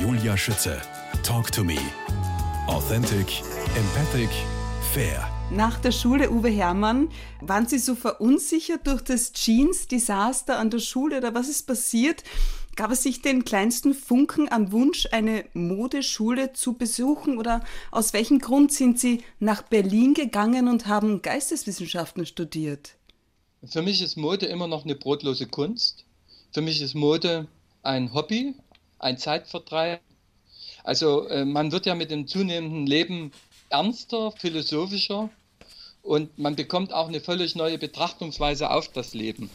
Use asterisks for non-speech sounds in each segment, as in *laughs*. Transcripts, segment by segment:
Julia Schütze. Talk to me. Authentic, empathic, fair. Nach der Schule, Uwe Hermann, waren Sie so verunsichert durch das Jeans-Desaster an der Schule oder was ist passiert? Gab es sich den kleinsten Funken an Wunsch, eine Modeschule zu besuchen oder aus welchem Grund sind Sie nach Berlin gegangen und haben Geisteswissenschaften studiert? Für mich ist Mode immer noch eine brotlose Kunst. Für mich ist Mode ein Hobby, ein Zeitvertreib. Also äh, man wird ja mit dem zunehmenden Leben ernster, philosophischer und man bekommt auch eine völlig neue Betrachtungsweise auf das Leben.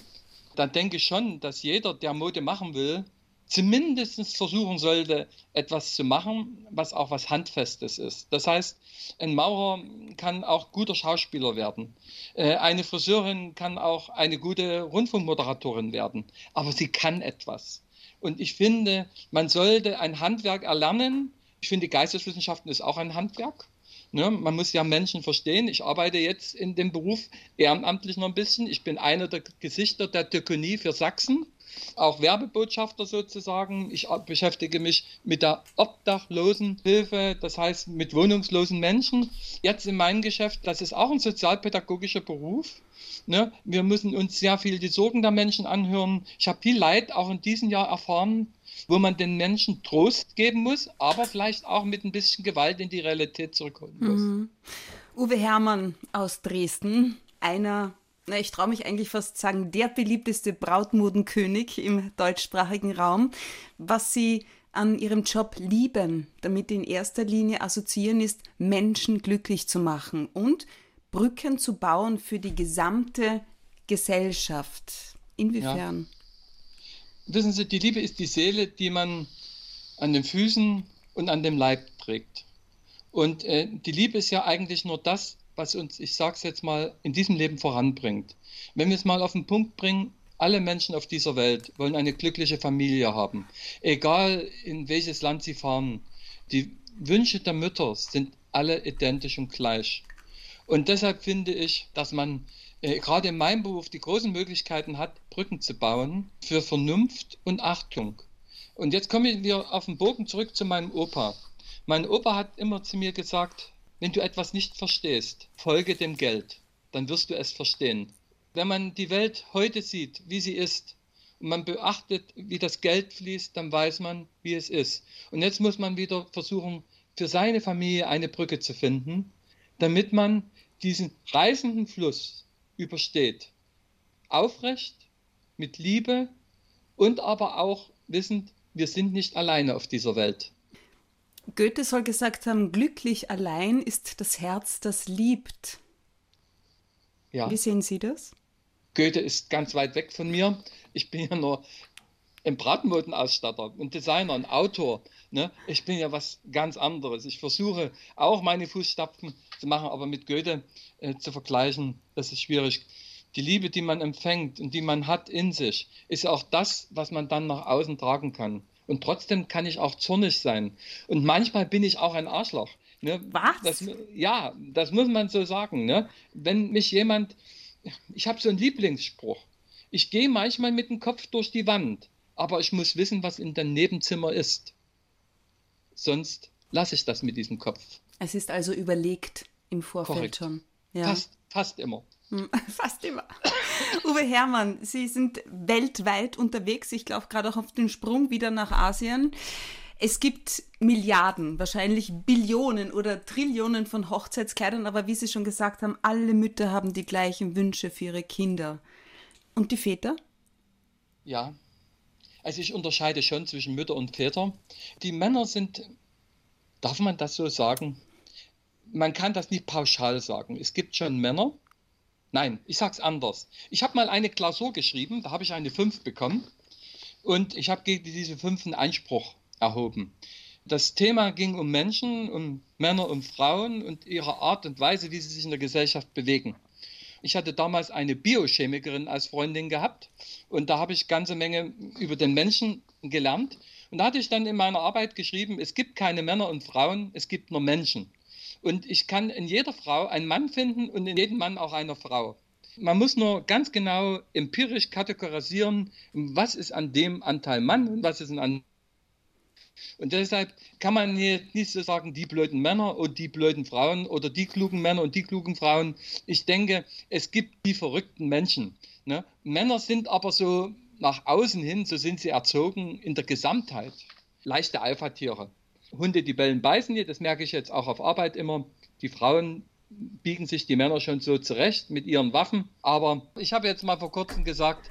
Da denke ich schon, dass jeder, der Mode machen will, zumindest versuchen sollte, etwas zu machen, was auch was Handfestes ist. Das heißt, ein Maurer kann auch guter Schauspieler werden. Äh, eine Friseurin kann auch eine gute Rundfunkmoderatorin werden. Aber sie kann etwas. Und ich finde, man sollte ein Handwerk erlernen. Ich finde, Geisteswissenschaften ist auch ein Handwerk. Ne, man muss ja Menschen verstehen. Ich arbeite jetzt in dem Beruf ehrenamtlich noch ein bisschen. Ich bin einer der Gesichter der Diakonie für Sachsen, auch Werbebotschafter sozusagen. Ich beschäftige mich mit der Obdachlosenhilfe, das heißt mit wohnungslosen Menschen. Jetzt in meinem Geschäft, das ist auch ein sozialpädagogischer Beruf. Ne? Wir müssen uns sehr viel die Sorgen der Menschen anhören. Ich habe viel Leid auch in diesem Jahr erfahren wo man den Menschen Trost geben muss, aber vielleicht auch mit ein bisschen Gewalt in die Realität zurückholen muss. Mhm. Uwe Hermann aus Dresden, einer, na, ich traue mich eigentlich fast sagen, der beliebteste Brautmodenkönig im deutschsprachigen Raum. Was Sie an Ihrem Job lieben, damit in erster Linie assoziieren ist, Menschen glücklich zu machen und Brücken zu bauen für die gesamte Gesellschaft. Inwiefern? Ja wissen Sie, die Liebe ist die Seele, die man an den Füßen und an dem Leib trägt. Und äh, die Liebe ist ja eigentlich nur das, was uns, ich sage es jetzt mal, in diesem Leben voranbringt. Wenn wir es mal auf den Punkt bringen, alle Menschen auf dieser Welt wollen eine glückliche Familie haben. Egal in welches Land sie fahren. Die Wünsche der Mütter sind alle identisch und gleich. Und deshalb finde ich, dass man äh, gerade in meinem Beruf die großen Möglichkeiten hat, Brücken zu bauen für Vernunft und Achtung. Und jetzt kommen wir auf den Bogen zurück zu meinem Opa. Mein Opa hat immer zu mir gesagt, wenn du etwas nicht verstehst, folge dem Geld, dann wirst du es verstehen. Wenn man die Welt heute sieht, wie sie ist, und man beachtet, wie das Geld fließt, dann weiß man, wie es ist. Und jetzt muss man wieder versuchen, für seine Familie eine Brücke zu finden, damit man diesen reißenden Fluss übersteht. Aufrecht, mit Liebe und aber auch wissend, wir sind nicht alleine auf dieser Welt. Goethe soll gesagt haben, glücklich allein ist das Herz, das liebt. Ja. Wie sehen Sie das? Goethe ist ganz weit weg von mir. Ich bin ja nur ein Bratenmodenausstatter, ein Designer, ein Autor. Ne? Ich bin ja was ganz anderes. Ich versuche auch meine Fußstapfen zu machen, aber mit Goethe äh, zu vergleichen, das ist schwierig. Die Liebe, die man empfängt und die man hat in sich, ist auch das, was man dann nach außen tragen kann. Und trotzdem kann ich auch zornig sein. Und manchmal bin ich auch ein Arschloch. Ne? Was? Das, ja, das muss man so sagen. Ne? Wenn mich jemand, ich habe so einen Lieblingsspruch. Ich gehe manchmal mit dem Kopf durch die Wand aber ich muss wissen, was in dem Nebenzimmer ist. Sonst lasse ich das mit diesem Kopf. Es ist also überlegt im Vorfeld Korrekt. schon. Ja. Fast, fast immer. Hm, *laughs* fast immer. *laughs* Uwe Hermann, Sie sind weltweit unterwegs. Ich glaube gerade auch auf den Sprung wieder nach Asien. Es gibt Milliarden, wahrscheinlich Billionen oder Trillionen von Hochzeitskleidern, aber wie Sie schon gesagt haben, alle Mütter haben die gleichen Wünsche für ihre Kinder. Und die Väter? Ja, also ich unterscheide schon zwischen Mütter und Väter. Die Männer sind, darf man das so sagen? Man kann das nicht pauschal sagen. Es gibt schon Männer. Nein, ich sage es anders. Ich habe mal eine Klausur geschrieben, da habe ich eine 5 bekommen und ich habe gegen diese 5 einen Einspruch erhoben. Das Thema ging um Menschen, um Männer und Frauen und ihre Art und Weise, wie sie sich in der Gesellschaft bewegen. Ich hatte damals eine Biochemikerin als Freundin gehabt und da habe ich ganze Menge über den Menschen gelernt. Und da hatte ich dann in meiner Arbeit geschrieben, es gibt keine Männer und Frauen, es gibt nur Menschen. Und ich kann in jeder Frau einen Mann finden und in jedem Mann auch eine Frau. Man muss nur ganz genau empirisch kategorisieren, was ist an dem Anteil Mann und was ist an Und deshalb kann man nicht so sagen, die blöden Männer und die blöden Frauen oder die klugen Männer und die klugen Frauen. Ich denke, es gibt die verrückten Menschen. Ne? Männer sind aber so nach außen hin, so sind sie erzogen in der Gesamtheit. Leichte Alpha-Tiere. Hunde, die bellen, beißen nie, das merke ich jetzt auch auf Arbeit immer. Die Frauen biegen sich die Männer schon so zurecht mit ihren Waffen. Aber ich habe jetzt mal vor kurzem gesagt,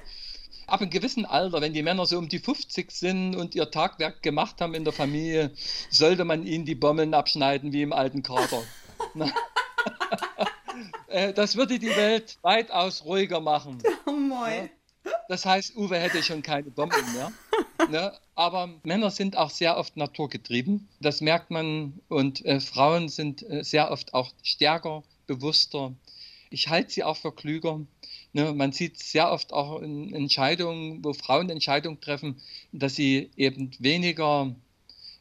ab einem gewissen Alter, wenn die Männer so um die 50 sind und ihr Tagwerk gemacht haben in der Familie, sollte man ihnen die Bommeln abschneiden wie im alten Kater. *laughs* *laughs* Äh, das würde die Welt weitaus ruhiger machen. Oh moi. Das heißt, Uwe hätte schon keine Bomben mehr. Ne? Aber Männer sind auch sehr oft naturgetrieben. Das merkt man. Und äh, Frauen sind äh, sehr oft auch stärker, bewusster. Ich halte sie auch für klüger. Ne? Man sieht sehr oft auch in Entscheidungen, wo Frauen Entscheidungen treffen, dass sie eben weniger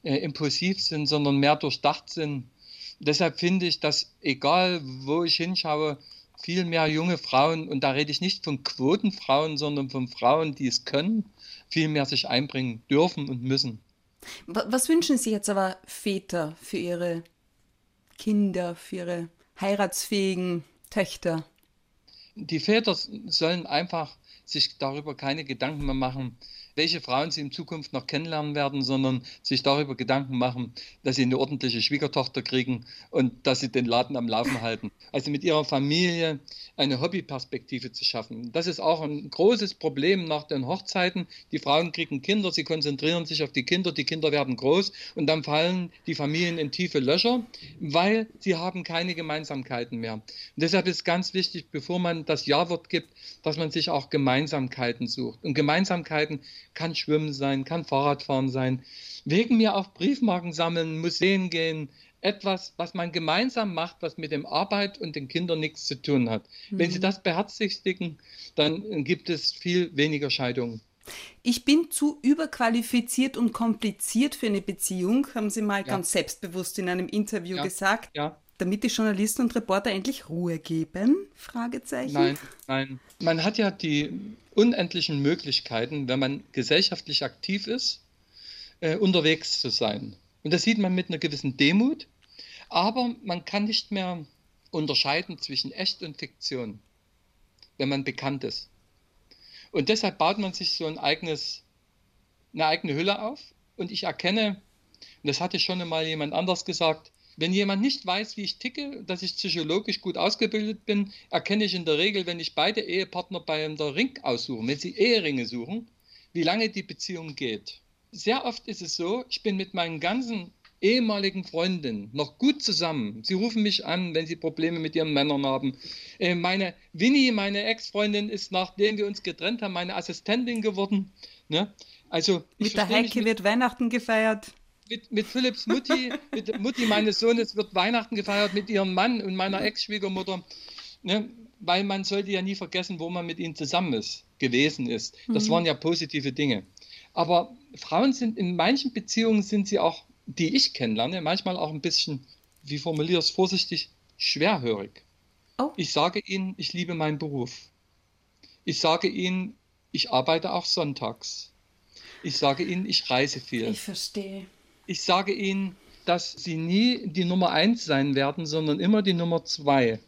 äh, impulsiv sind, sondern mehr durchdacht sind. Deshalb finde ich, dass egal wo ich hinschaue, viel mehr junge Frauen, und da rede ich nicht von Quotenfrauen, sondern von Frauen, die es können, viel mehr sich einbringen dürfen und müssen. Was wünschen Sie jetzt aber Väter für Ihre Kinder, für Ihre heiratsfähigen Töchter? Die Väter sollen einfach sich darüber keine Gedanken mehr machen, welche Frauen sie in Zukunft noch kennenlernen werden, sondern sich darüber Gedanken machen, dass sie eine ordentliche Schwiegertochter kriegen und dass sie den Laden am Laufen halten. Also mit ihrer Familie eine Hobbyperspektive zu schaffen. Das ist auch ein großes Problem nach den Hochzeiten. Die Frauen kriegen Kinder, sie konzentrieren sich auf die Kinder, die Kinder werden groß und dann fallen die Familien in tiefe Löcher, weil sie haben keine Gemeinsamkeiten mehr. Und deshalb ist ganz wichtig, bevor man das Ja-Wort gibt, dass man sich auch Gemeinsamkeiten sucht. Und Gemeinsamkeiten kann Schwimmen sein, kann Fahrradfahren sein, wegen mir auf Briefmarken sammeln, Museen gehen, etwas, was man gemeinsam macht, was mit dem Arbeit und den Kindern nichts zu tun hat. Mhm. Wenn Sie mhm. das beherzigen, dann gibt es viel weniger Scheidungen. Ich bin zu überqualifiziert und kompliziert für eine Beziehung, haben Sie mal ja. ganz selbstbewusst in einem Interview ja. gesagt. Ja. Damit die Journalisten und Reporter endlich Ruhe geben? Fragezeichen. Nein, nein. Man hat ja die unendlichen Möglichkeiten, wenn man gesellschaftlich aktiv ist, äh, unterwegs zu sein. Und das sieht man mit einer gewissen Demut, aber man kann nicht mehr unterscheiden zwischen echt und Fiktion, wenn man bekannt ist. Und deshalb baut man sich so ein eigenes, eine eigene Hülle auf. Und ich erkenne, und das hatte schon einmal jemand anders gesagt, wenn jemand nicht weiß, wie ich ticke, dass ich psychologisch gut ausgebildet bin, erkenne ich in der Regel, wenn ich beide Ehepartner bei der Ring aussuche, wenn sie Eheringe suchen, wie lange die Beziehung geht. Sehr oft ist es so, ich bin mit meinen ganzen ehemaligen Freundinnen noch gut zusammen. Sie rufen mich an, wenn sie Probleme mit ihren Männern haben. Äh, meine Winnie, meine Ex-Freundin, ist, nachdem wir uns getrennt haben, meine Assistentin geworden. Ne? Also, mit der Heike wird Weihnachten gefeiert mit, mit Philipps Mutti, mit Mutti meines Sohnes wird Weihnachten gefeiert mit ihrem Mann und meiner Ex-Schwiegermutter. Ne? Weil man sollte ja nie vergessen, wo man mit ihnen zusammen ist, gewesen ist. Das mhm. waren ja positive Dinge. Aber Frauen sind in manchen Beziehungen sind sie auch, die ich kennenlerne, manchmal auch ein bisschen, wie formuliere ich es vorsichtig, schwerhörig. Oh. Ich sage ihnen, ich liebe meinen Beruf. Ich sage ihnen, ich arbeite auch sonntags. Ich sage ihnen, ich reise viel. Ich verstehe ich sage Ihnen, dass Sie nie die Nummer eins sein werden, sondern immer die Nummer zwei.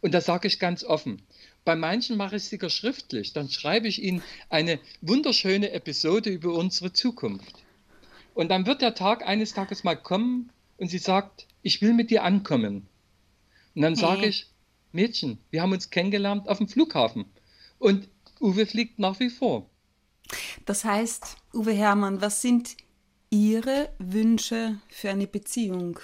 Und das sage ich ganz offen. Bei manchen mache ich es sogar schriftlich. Dann schreibe ich Ihnen eine wunderschöne Episode über unsere Zukunft. Und dann wird der Tag eines Tages mal kommen und sie sagt, ich will mit dir ankommen. Und dann sage mhm. ich, Mädchen, wir haben uns kennengelernt auf dem Flughafen. Und Uwe fliegt nach wie vor. Das heißt, Uwe Hermann, was sind Ihre Wünsche für eine Beziehung?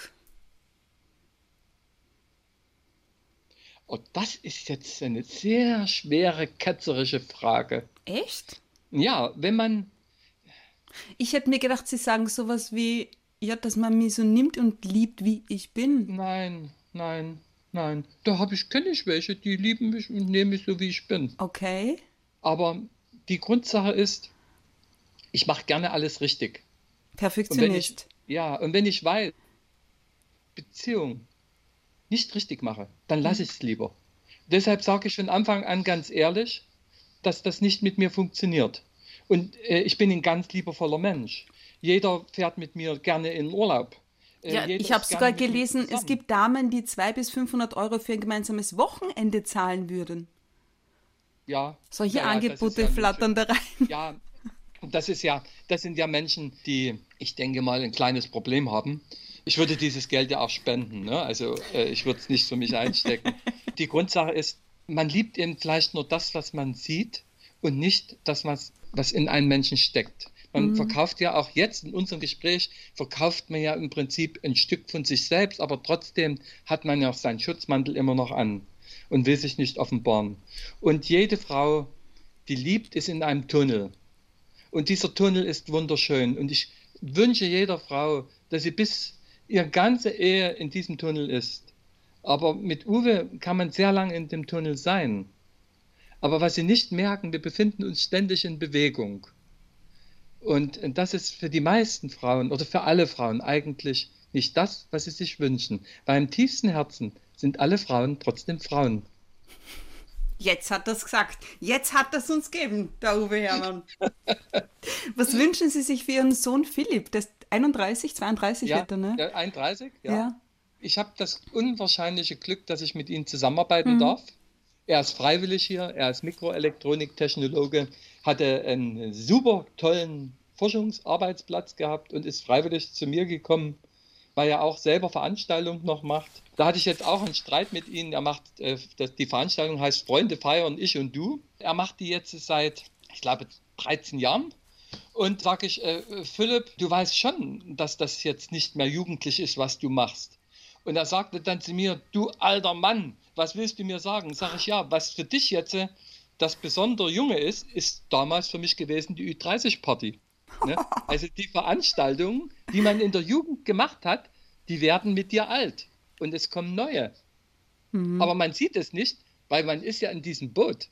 Oh, das ist jetzt eine sehr schwere, ketzerische Frage. Echt? Ja, wenn man. Ich hätte mir gedacht, Sie sagen sowas wie, ja, dass man mich so nimmt und liebt, wie ich bin. Nein, nein, nein. Da habe ich, kenne ich welche, die lieben mich und nehmen mich so, wie ich bin. Okay. Aber die Grundsache ist, ich mache gerne alles richtig. Perfektionist. Ich, ja, und wenn ich weiß, Beziehung nicht richtig mache, dann lasse mhm. ich es lieber. Deshalb sage ich von Anfang an ganz ehrlich, dass das nicht mit mir funktioniert. Und äh, ich bin ein ganz liebevoller Mensch. Jeder fährt mit mir gerne in Urlaub. Äh, ja, ich habe sogar gelesen, es gibt Damen, die 200 bis 500 Euro für ein gemeinsames Wochenende zahlen würden. Ja. Solche ja, Angebote ja flattern da rein. Ja, das ist ja, das sind ja Menschen, die, ich denke mal, ein kleines Problem haben. Ich würde dieses Geld ja auch spenden, ne? also äh, ich würde es nicht für mich einstecken. *laughs* Die Grundsache ist, man liebt eben vielleicht nur das, was man sieht und nicht das, was, was in einem Menschen steckt. Man mhm. verkauft ja auch jetzt in unserem Gespräch, verkauft man ja im Prinzip ein Stück von sich selbst, aber trotzdem hat man ja seinen Schutzmantel immer noch an und will sich nicht offenbaren. Und jede Frau, die liebt, ist in einem Tunnel. Und dieser Tunnel ist wunderschön. Und ich wünsche jeder Frau, dass sie bis ihre ganze Ehe in diesem Tunnel ist. Aber mit Uwe kann man sehr lange in dem Tunnel sein. Aber was sie nicht merken, wir befinden uns ständig in Bewegung. Und das ist für die meisten Frauen oder für alle Frauen eigentlich nicht das, was sie sich wünschen. Weil im tiefsten Herzen sind alle Frauen trotzdem Frauen. Jetzt hat er es gesagt. Jetzt hat es uns gegeben, der Uwe Hermann. *laughs* Was wünschen Sie sich für Ihren Sohn Philipp? Der ist 31, 32 ja, wird er, ne? 31, ja. ja. Ich habe das unwahrscheinliche Glück, dass ich mit ihm zusammenarbeiten mhm. darf. Er ist freiwillig hier, er ist Mikroelektroniktechnologe, hatte einen super tollen Forschungsarbeitsplatz gehabt und ist freiwillig zu mir gekommen, weil er auch selber Veranstaltungen noch macht. Da hatte ich jetzt auch einen Streit mit ihm. Er macht, äh, die Veranstaltung heißt Freunde feiern, ich und du. Er macht die jetzt seit, ich glaube, 13 Jahren. Und sage ich, äh, Philipp, du weißt schon, dass das jetzt nicht mehr jugendlich ist, was du machst. Und er sagte dann zu mir, du alter Mann, was willst du mir sagen? Sag ich, ja, was für dich jetzt äh, das besondere Junge ist, ist damals für mich gewesen die Ü30-Party. Ne? Also die Veranstaltungen, die man in der Jugend gemacht hat, die werden mit dir alt und es kommen neue. Mhm. Aber man sieht es nicht, weil man ist ja in diesem Boot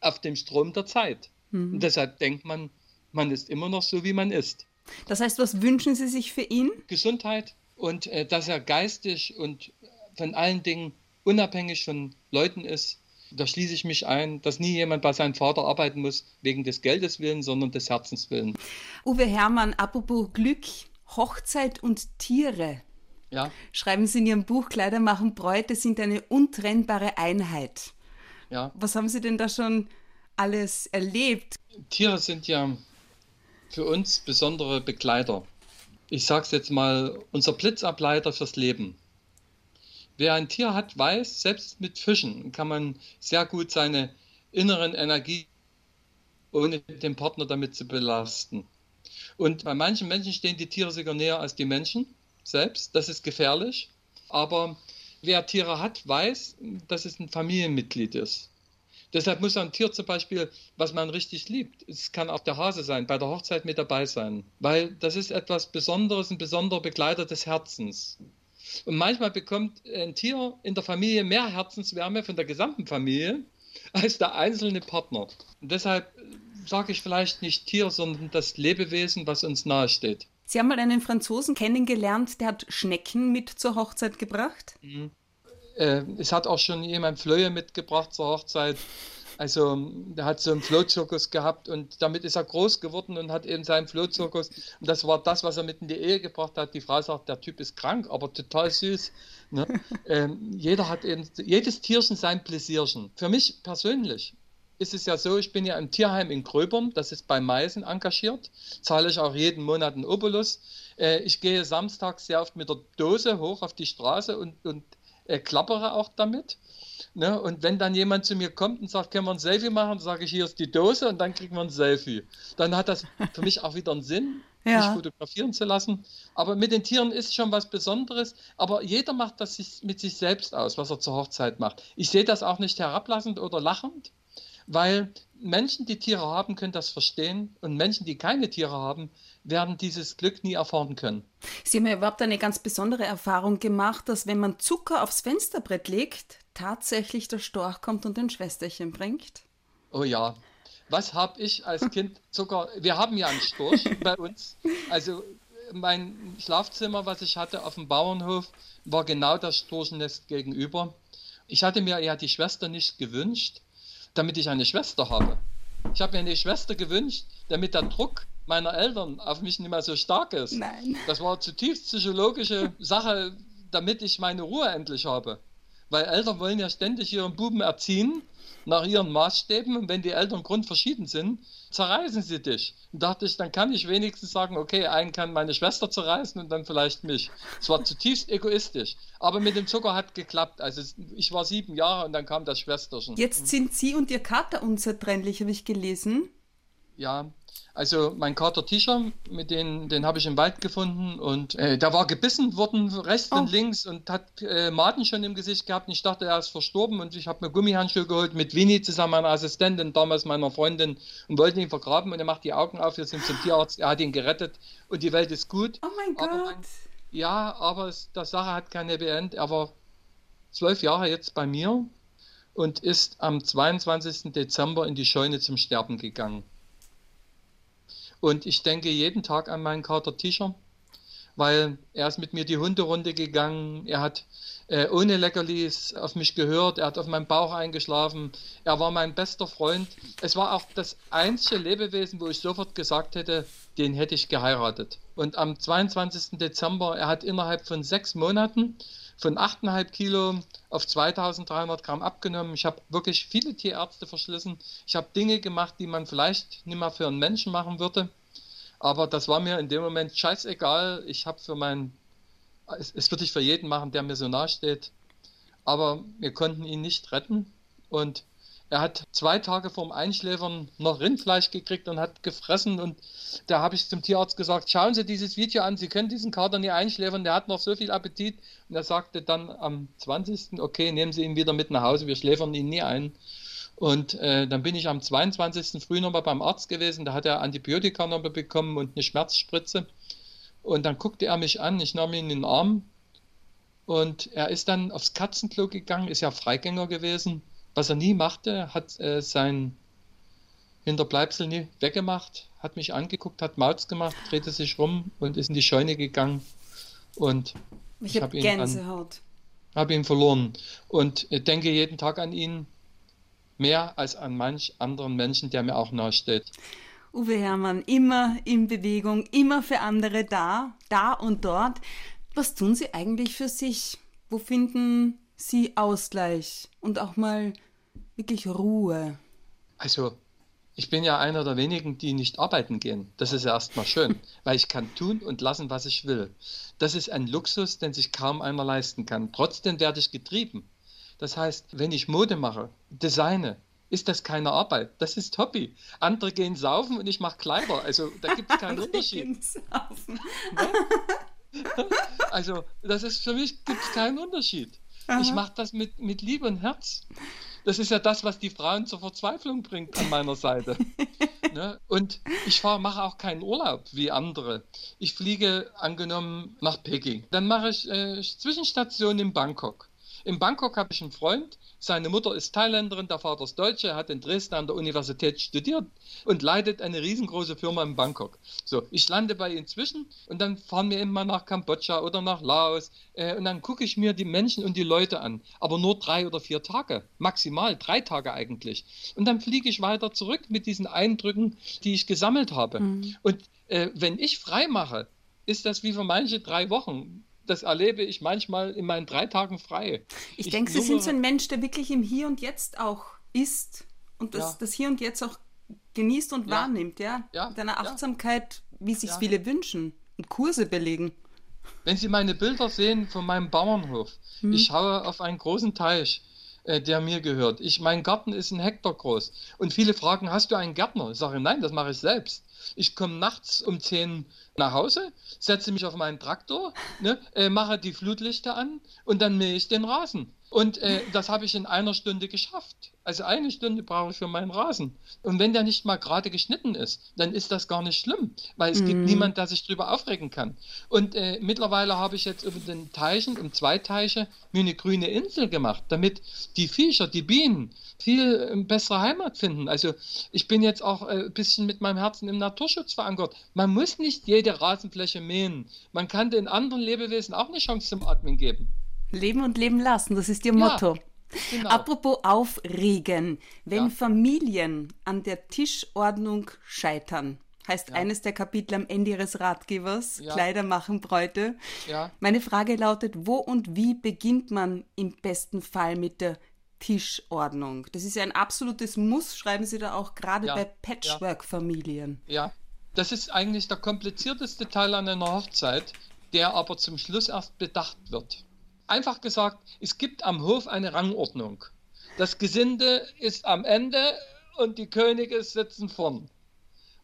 auf dem Strom der Zeit. Mhm. Und deshalb denkt man, man ist immer noch so, wie man ist. Das heißt, was wünschen Sie sich für ihn? Gesundheit und äh, dass er geistig und von allen Dingen unabhängig von Leuten ist. Da schließe ich mich ein, dass nie jemand bei seinem Vater arbeiten muss, wegen des Geldes willen, sondern des Herzens willen. Uwe Hermann, apropos Glück, Hochzeit und Tiere. Ja. Schreiben Sie in Ihrem Buch Kleider machen Bräute sind eine untrennbare Einheit. Ja. Was haben Sie denn da schon alles erlebt? Tiere sind ja für uns besondere Begleiter. Ich sage es jetzt mal, unser Blitzableiter fürs Leben. Wer ein Tier hat, weiß, selbst mit Fischen kann man sehr gut seine inneren Energie ohne den Partner damit zu belasten. Und bei manchen Menschen stehen die Tiere sogar näher als die Menschen selbst. Das ist gefährlich. Aber wer Tiere hat, weiß, dass es ein Familienmitglied ist. Deshalb muss ein Tier zum Beispiel, was man richtig liebt, es kann auch der Hase sein, bei der Hochzeit mit dabei sein. Weil das ist etwas Besonderes, ein besonderer Begleiter des Herzens. Und manchmal bekommt ein Tier in der Familie mehr Herzenswärme von der gesamten Familie als der einzelne Partner. Und deshalb sage ich vielleicht nicht Tier, sondern das Lebewesen, was uns nahesteht. Sie haben mal einen Franzosen kennengelernt, der hat Schnecken mit zur Hochzeit gebracht. Mhm. Äh, es hat auch schon jemand Flöhe mitgebracht zur Hochzeit. Also der hat so einen Flohzirkus gehabt und damit ist er groß geworden und hat eben seinen Flohzirkus. Und das war das, was er mit in die Ehe gebracht hat. Die Frau sagt, der Typ ist krank, aber total süß. Ne? *laughs* ähm, jeder hat eben, jedes Tierchen sein Pläsierchen. Für mich persönlich ist es ja so, ich bin ja im Tierheim in Gröbern, das ist bei Meißen engagiert, zahle ich auch jeden Monat einen Obolus. Äh, ich gehe samstags sehr oft mit der Dose hoch auf die Straße und, und äh, klappere auch damit. Ne? Und wenn dann jemand zu mir kommt und sagt, können wir ein Selfie machen, sage ich, hier ist die Dose und dann kriegen wir ein Selfie. Dann hat das für mich auch wieder einen Sinn, *laughs* ja. mich fotografieren zu lassen. Aber mit den Tieren ist schon was Besonderes. Aber jeder macht das mit sich selbst aus, was er zur Hochzeit macht. Ich sehe das auch nicht herablassend oder lachend, weil Menschen, die Tiere haben, können das verstehen und Menschen, die keine Tiere haben, werden dieses Glück nie erfahren können. Sie haben ja überhaupt eine ganz besondere Erfahrung gemacht, dass wenn man Zucker aufs Fensterbrett legt, tatsächlich der Storch kommt und ein Schwesterchen bringt? Oh ja. Was habe ich als *laughs* Kind Zucker? Wir haben ja einen Storch bei uns. Also mein Schlafzimmer, was ich hatte auf dem Bauernhof, war genau das Storchennest gegenüber. Ich hatte mir ja die Schwester nicht gewünscht, damit ich eine Schwester habe. Ich habe mir eine Schwester gewünscht, damit der Druck meiner Eltern auf mich nicht mehr so stark ist. Nein. Das war zutiefst psychologische Sache, damit ich meine Ruhe endlich habe. Weil Eltern wollen ja ständig ihren Buben erziehen nach ihren Maßstäben und wenn die Eltern grundverschieden sind, zerreißen sie dich. Und dachte ich, dann kann ich wenigstens sagen, okay, einen kann meine Schwester zerreißen und dann vielleicht mich. Es war zutiefst egoistisch. Aber mit dem Zucker hat geklappt. Also ich war sieben Jahre und dann kam das Schwesterchen. Jetzt sind Sie und Ihr Kater unzertrennlich, habe ich gelesen. Ja, also mein Kater Tischer, mit den, den habe ich im Wald gefunden und äh, der war gebissen worden rechts oh. und links und hat äh, Maden schon im Gesicht gehabt. Und ich dachte, er ist verstorben und ich habe mir Gummihandschuhe geholt mit Winnie zusammen, meiner Assistentin, damals meiner Freundin und wollte ihn vergraben und er macht die Augen auf, wir sind zum Tierarzt, er hat ihn gerettet und die Welt ist gut. Oh mein Gott. Mein, ja, aber es, die Sache hat keine Beend. Er war zwölf Jahre jetzt bei mir und ist am 22. Dezember in die Scheune zum Sterben gegangen. Und ich denke jeden Tag an meinen Kater Tischer, weil er ist mit mir die Hunderunde gegangen. Er hat äh, ohne Leckerlis auf mich gehört. Er hat auf meinem Bauch eingeschlafen. Er war mein bester Freund. Es war auch das einzige Lebewesen, wo ich sofort gesagt hätte, den hätte ich geheiratet. Und am 22. Dezember, er hat innerhalb von sechs Monaten von 8,5 Kilo auf 2300 Gramm abgenommen. Ich habe wirklich viele Tierärzte verschlissen. Ich habe Dinge gemacht, die man vielleicht nicht mehr für einen Menschen machen würde. Aber das war mir in dem Moment scheißegal. Ich habe für meinen, es, es würde ich für jeden machen, der mir so nahe steht. Aber wir konnten ihn nicht retten. Und er hat zwei Tage vorm Einschläfern noch Rindfleisch gekriegt und hat gefressen. Und da habe ich zum Tierarzt gesagt, schauen Sie dieses Video an, Sie können diesen Kater nie einschläfern, der hat noch so viel Appetit. Und er sagte dann am 20. okay, nehmen Sie ihn wieder mit nach Hause, wir schläfern ihn nie ein. Und äh, dann bin ich am 22. früh nochmal beim Arzt gewesen, da hat er Antibiotika nochmal bekommen und eine Schmerzspritze. Und dann guckte er mich an, ich nahm ihn in den Arm und er ist dann aufs Katzenklo gegangen, ist ja Freigänger gewesen was er nie machte, hat äh, sein Hinterbleibsel nie weggemacht, hat mich angeguckt, hat Mauz gemacht, drehte sich rum und ist in die Scheune gegangen. Und ich, ich habe ihn, Gänsehaut. hab ihn verloren. Und ich denke jeden Tag an ihn mehr als an manch anderen Menschen, der mir auch nahesteht. Uwe Hermann, immer in Bewegung, immer für andere da, da und dort. Was tun Sie eigentlich für sich? Wo finden Sie Ausgleich und auch mal wirklich Ruhe? Also, ich bin ja einer der wenigen, die nicht arbeiten gehen. Das ist ja erstmal schön, *laughs* weil ich kann tun und lassen, was ich will. Das ist ein Luxus, den sich kaum einer leisten kann. Trotzdem werde ich getrieben. Das heißt, wenn ich Mode mache, designe, ist das keine Arbeit. Das ist Hobby. Andere gehen saufen und ich mache Kleider. Also da gibt es *laughs* keinen Unterschied. also das ist für mich gibt es keinen Unterschied. Aha. Ich mache das mit, mit Liebe und Herz. Das ist ja das, was die Frauen zur Verzweiflung bringt an meiner Seite. *laughs* ne? Und ich mache auch keinen Urlaub wie andere. Ich fliege angenommen nach Peking. Dann mache ich äh, Zwischenstation in Bangkok. In Bangkok habe ich einen Freund, seine Mutter ist Thailänderin, der Vater ist Deutscher, er hat in Dresden an der Universität studiert und leitet eine riesengroße Firma in Bangkok. So, ich lande bei ihm zwischen und dann fahren wir immer nach Kambodscha oder nach Laos äh, und dann gucke ich mir die Menschen und die Leute an. Aber nur drei oder vier Tage, maximal drei Tage eigentlich. Und dann fliege ich weiter zurück mit diesen Eindrücken, die ich gesammelt habe. Mhm. Und äh, wenn ich frei mache, ist das wie für manche drei Wochen das erlebe ich manchmal in meinen drei Tagen frei. Ich, ich denke, Sie sind so ein Mensch, der wirklich im Hier und Jetzt auch ist und das, ja. das Hier und Jetzt auch genießt und ja. wahrnimmt, ja? ja. Mit einer Achtsamkeit, wie sich viele wünschen und Kurse belegen. Wenn Sie meine Bilder sehen von meinem Bauernhof, hm. ich schaue auf einen großen Teich, äh, der mir gehört. Ich, mein Garten ist ein Hektar groß. Und viele fragen, hast du einen Gärtner? Ich sage, nein, das mache ich selbst. Ich komme nachts um 10 nach Hause, setze mich auf meinen Traktor, ne, äh, mache die Flutlichter an und dann mähe ich den Rasen. Und äh, das habe ich in einer Stunde geschafft. Also eine Stunde brauche ich für meinen Rasen. Und wenn der nicht mal gerade geschnitten ist, dann ist das gar nicht schlimm, weil es mm. gibt mhm. niemand, der sich drüber aufregen kann. Und äh, mittlerweile habe ich jetzt über den Teichen, um zwei Teiche, mir eine grüne Insel gemacht, damit die Viecher, die Bienen, viel äh, bessere Heimat finden. Also ich bin jetzt auch äh, ein bisschen mit meinem Herzen im Naturschutz verankert. Man muss nicht jede Rasenfläche mähen. Man kann den anderen Lebewesen auch eine Chance zum Atmen geben. Leben und leben lassen, das ist Ihr Motto. Ja, genau. Apropos aufregen, wenn ja. Familien an der Tischordnung scheitern, heißt Ja. eines der Kapitel am Ende Ihres Ratgebers, Ja. Kleider machen Bräute. Meine Frage lautet, wo und wie beginnt man im besten Fall mit der Tischordnung? Das ist ja ein absolutes Muss, schreiben Sie da auch gerade bei Patchwork-Familien. Ja, das ist eigentlich der komplizierteste Teil an einer Hochzeit, der aber zum Schluss erst bedacht wird. Einfach gesagt, es gibt am Hof eine Rangordnung. Das Gesinde ist am Ende und die Könige sitzen vorn.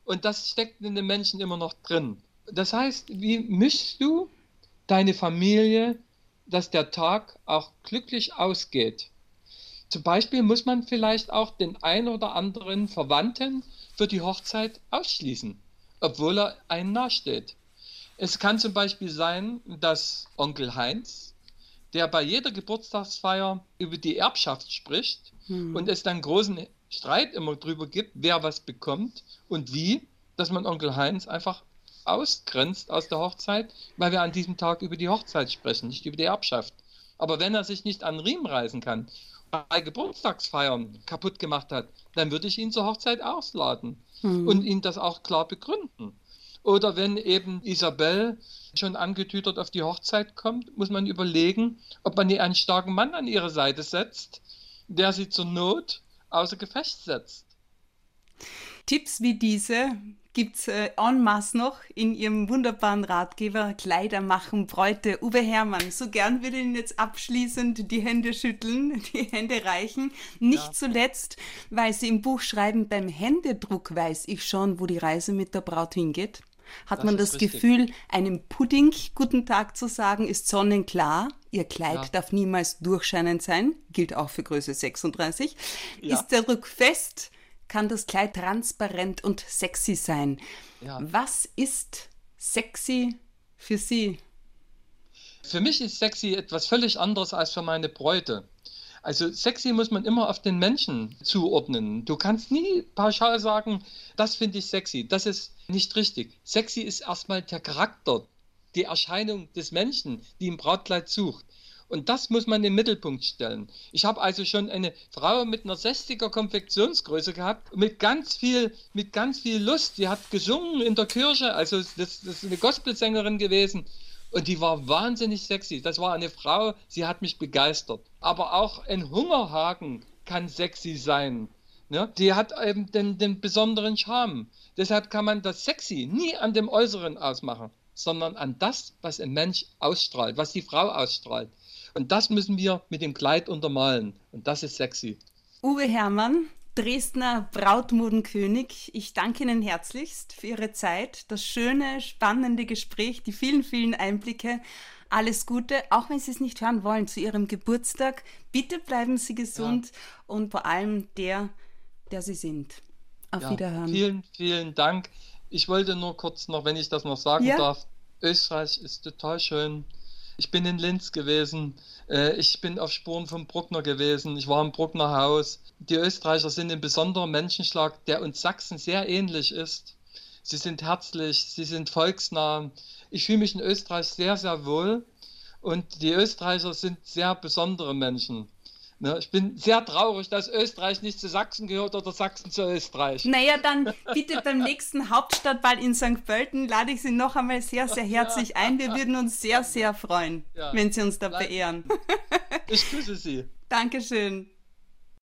Und das steckt in den Menschen immer noch drin. Das heißt, wie mischst du deine Familie, dass der Tag auch glücklich ausgeht? Zum Beispiel muss man vielleicht auch den ein oder anderen Verwandten für die Hochzeit ausschließen, obwohl er einen nahesteht. Es kann zum Beispiel sein, dass Onkel Heinz, der bei jeder Geburtstagsfeier über die Erbschaft spricht und es dann großen Streit immer drüber gibt, wer was bekommt und wie, dass man Onkel Heinz einfach ausgrenzt aus der Hochzeit, weil wir an diesem Tag über die Hochzeit sprechen, nicht über die Erbschaft. Aber wenn er sich nicht an Riemen reißen kann, bei Geburtstagsfeiern kaputt gemacht hat, dann würde ich ihn zur Hochzeit ausladen und ihn das auch klar begründen. Oder wenn eben Isabel schon angetütert auf die Hochzeit kommt, muss man überlegen, ob man ihr einen starken Mann an ihre Seite setzt, der sie zur Not außer Gefecht setzt. Tipps wie diese gibt's äh, en masse noch in Ihrem wunderbaren Ratgeber Kleider machen Bräute. Uwe Hermann, so gern würde ich Ihnen jetzt abschließend die Hände schütteln, *laughs* die Hände reichen. Nicht Ja. zuletzt, weil Sie im Buch schreiben, beim Händedruck weiß ich schon, wo die Reise mit der Braut hingeht. Hat Das man das richtig. Gefühl, einem Pudding guten Tag zu sagen, ist sonnenklar. Ihr Kleid Ja. darf niemals durchscheinend sein, gilt auch für Größe 36. Ja. Ist der Druck fest, kann das Kleid transparent und sexy sein. Ja. Was ist sexy für Sie? Für mich ist sexy etwas völlig anderes als für meine Bräute. Also sexy muss man immer auf den Menschen zuordnen. Du kannst nie pauschal sagen, das finde ich sexy. Das ist nicht richtig. Sexy ist erstmal der Charakter, die Erscheinung des Menschen, die im Brautkleid sucht. Und das muss man in den Mittelpunkt stellen. Ich habe also schon eine Frau mit einer 60er Konfektionsgröße gehabt, mit ganz viel, mit ganz viel Lust. Die hat gesungen in der Kirche, also das, das ist eine Gospelsängerin gewesen. Und die war wahnsinnig sexy. Das war eine Frau, sie hat mich begeistert. Aber auch ein Hungerhaken kann sexy sein. Ne? Die hat eben den, den besonderen Charme. Deshalb kann man das sexy nie an dem Äußeren ausmachen, sondern an das, was ein Mensch ausstrahlt, was die Frau ausstrahlt. Und das müssen wir mit dem Kleid untermalen. Und das ist sexy. Uwe Hermann, Dresdner Brautmodenkönig, ich danke Ihnen herzlichst für Ihre Zeit, das schöne, spannende Gespräch, die vielen, vielen Einblicke. Alles Gute, auch wenn Sie es nicht hören wollen, zu Ihrem Geburtstag. Bitte bleiben Sie gesund und vor allem der, der Sie sind. Auf Ja, Wiederhören. Vielen, vielen Dank. Ich wollte nur kurz noch, wenn ich das noch sagen Ja. darf, Österreich ist total schön. Ich bin in Linz gewesen. Äh, Ich bin auf Spuren vom Bruckner gewesen. Ich war im Bruckner Haus. Die Österreicher sind ein besonderer Menschenschlag, der uns Sachsen sehr ähnlich ist. Sie sind herzlich, sie sind volksnah. Ich fühle mich in Österreich sehr, sehr wohl. Und die Österreicher sind sehr besondere Menschen. Ne, Ich bin sehr traurig, dass Österreich nicht zu Sachsen gehört oder Sachsen zu Österreich. Naja, dann *laughs* bitte beim nächsten Hauptstadtball in St. Pölten lade ich Sie noch einmal sehr, sehr herzlich ein. Wir würden uns sehr, sehr freuen, Ja. wenn Sie uns da beehren. Ich grüße Sie. *laughs* Dankeschön.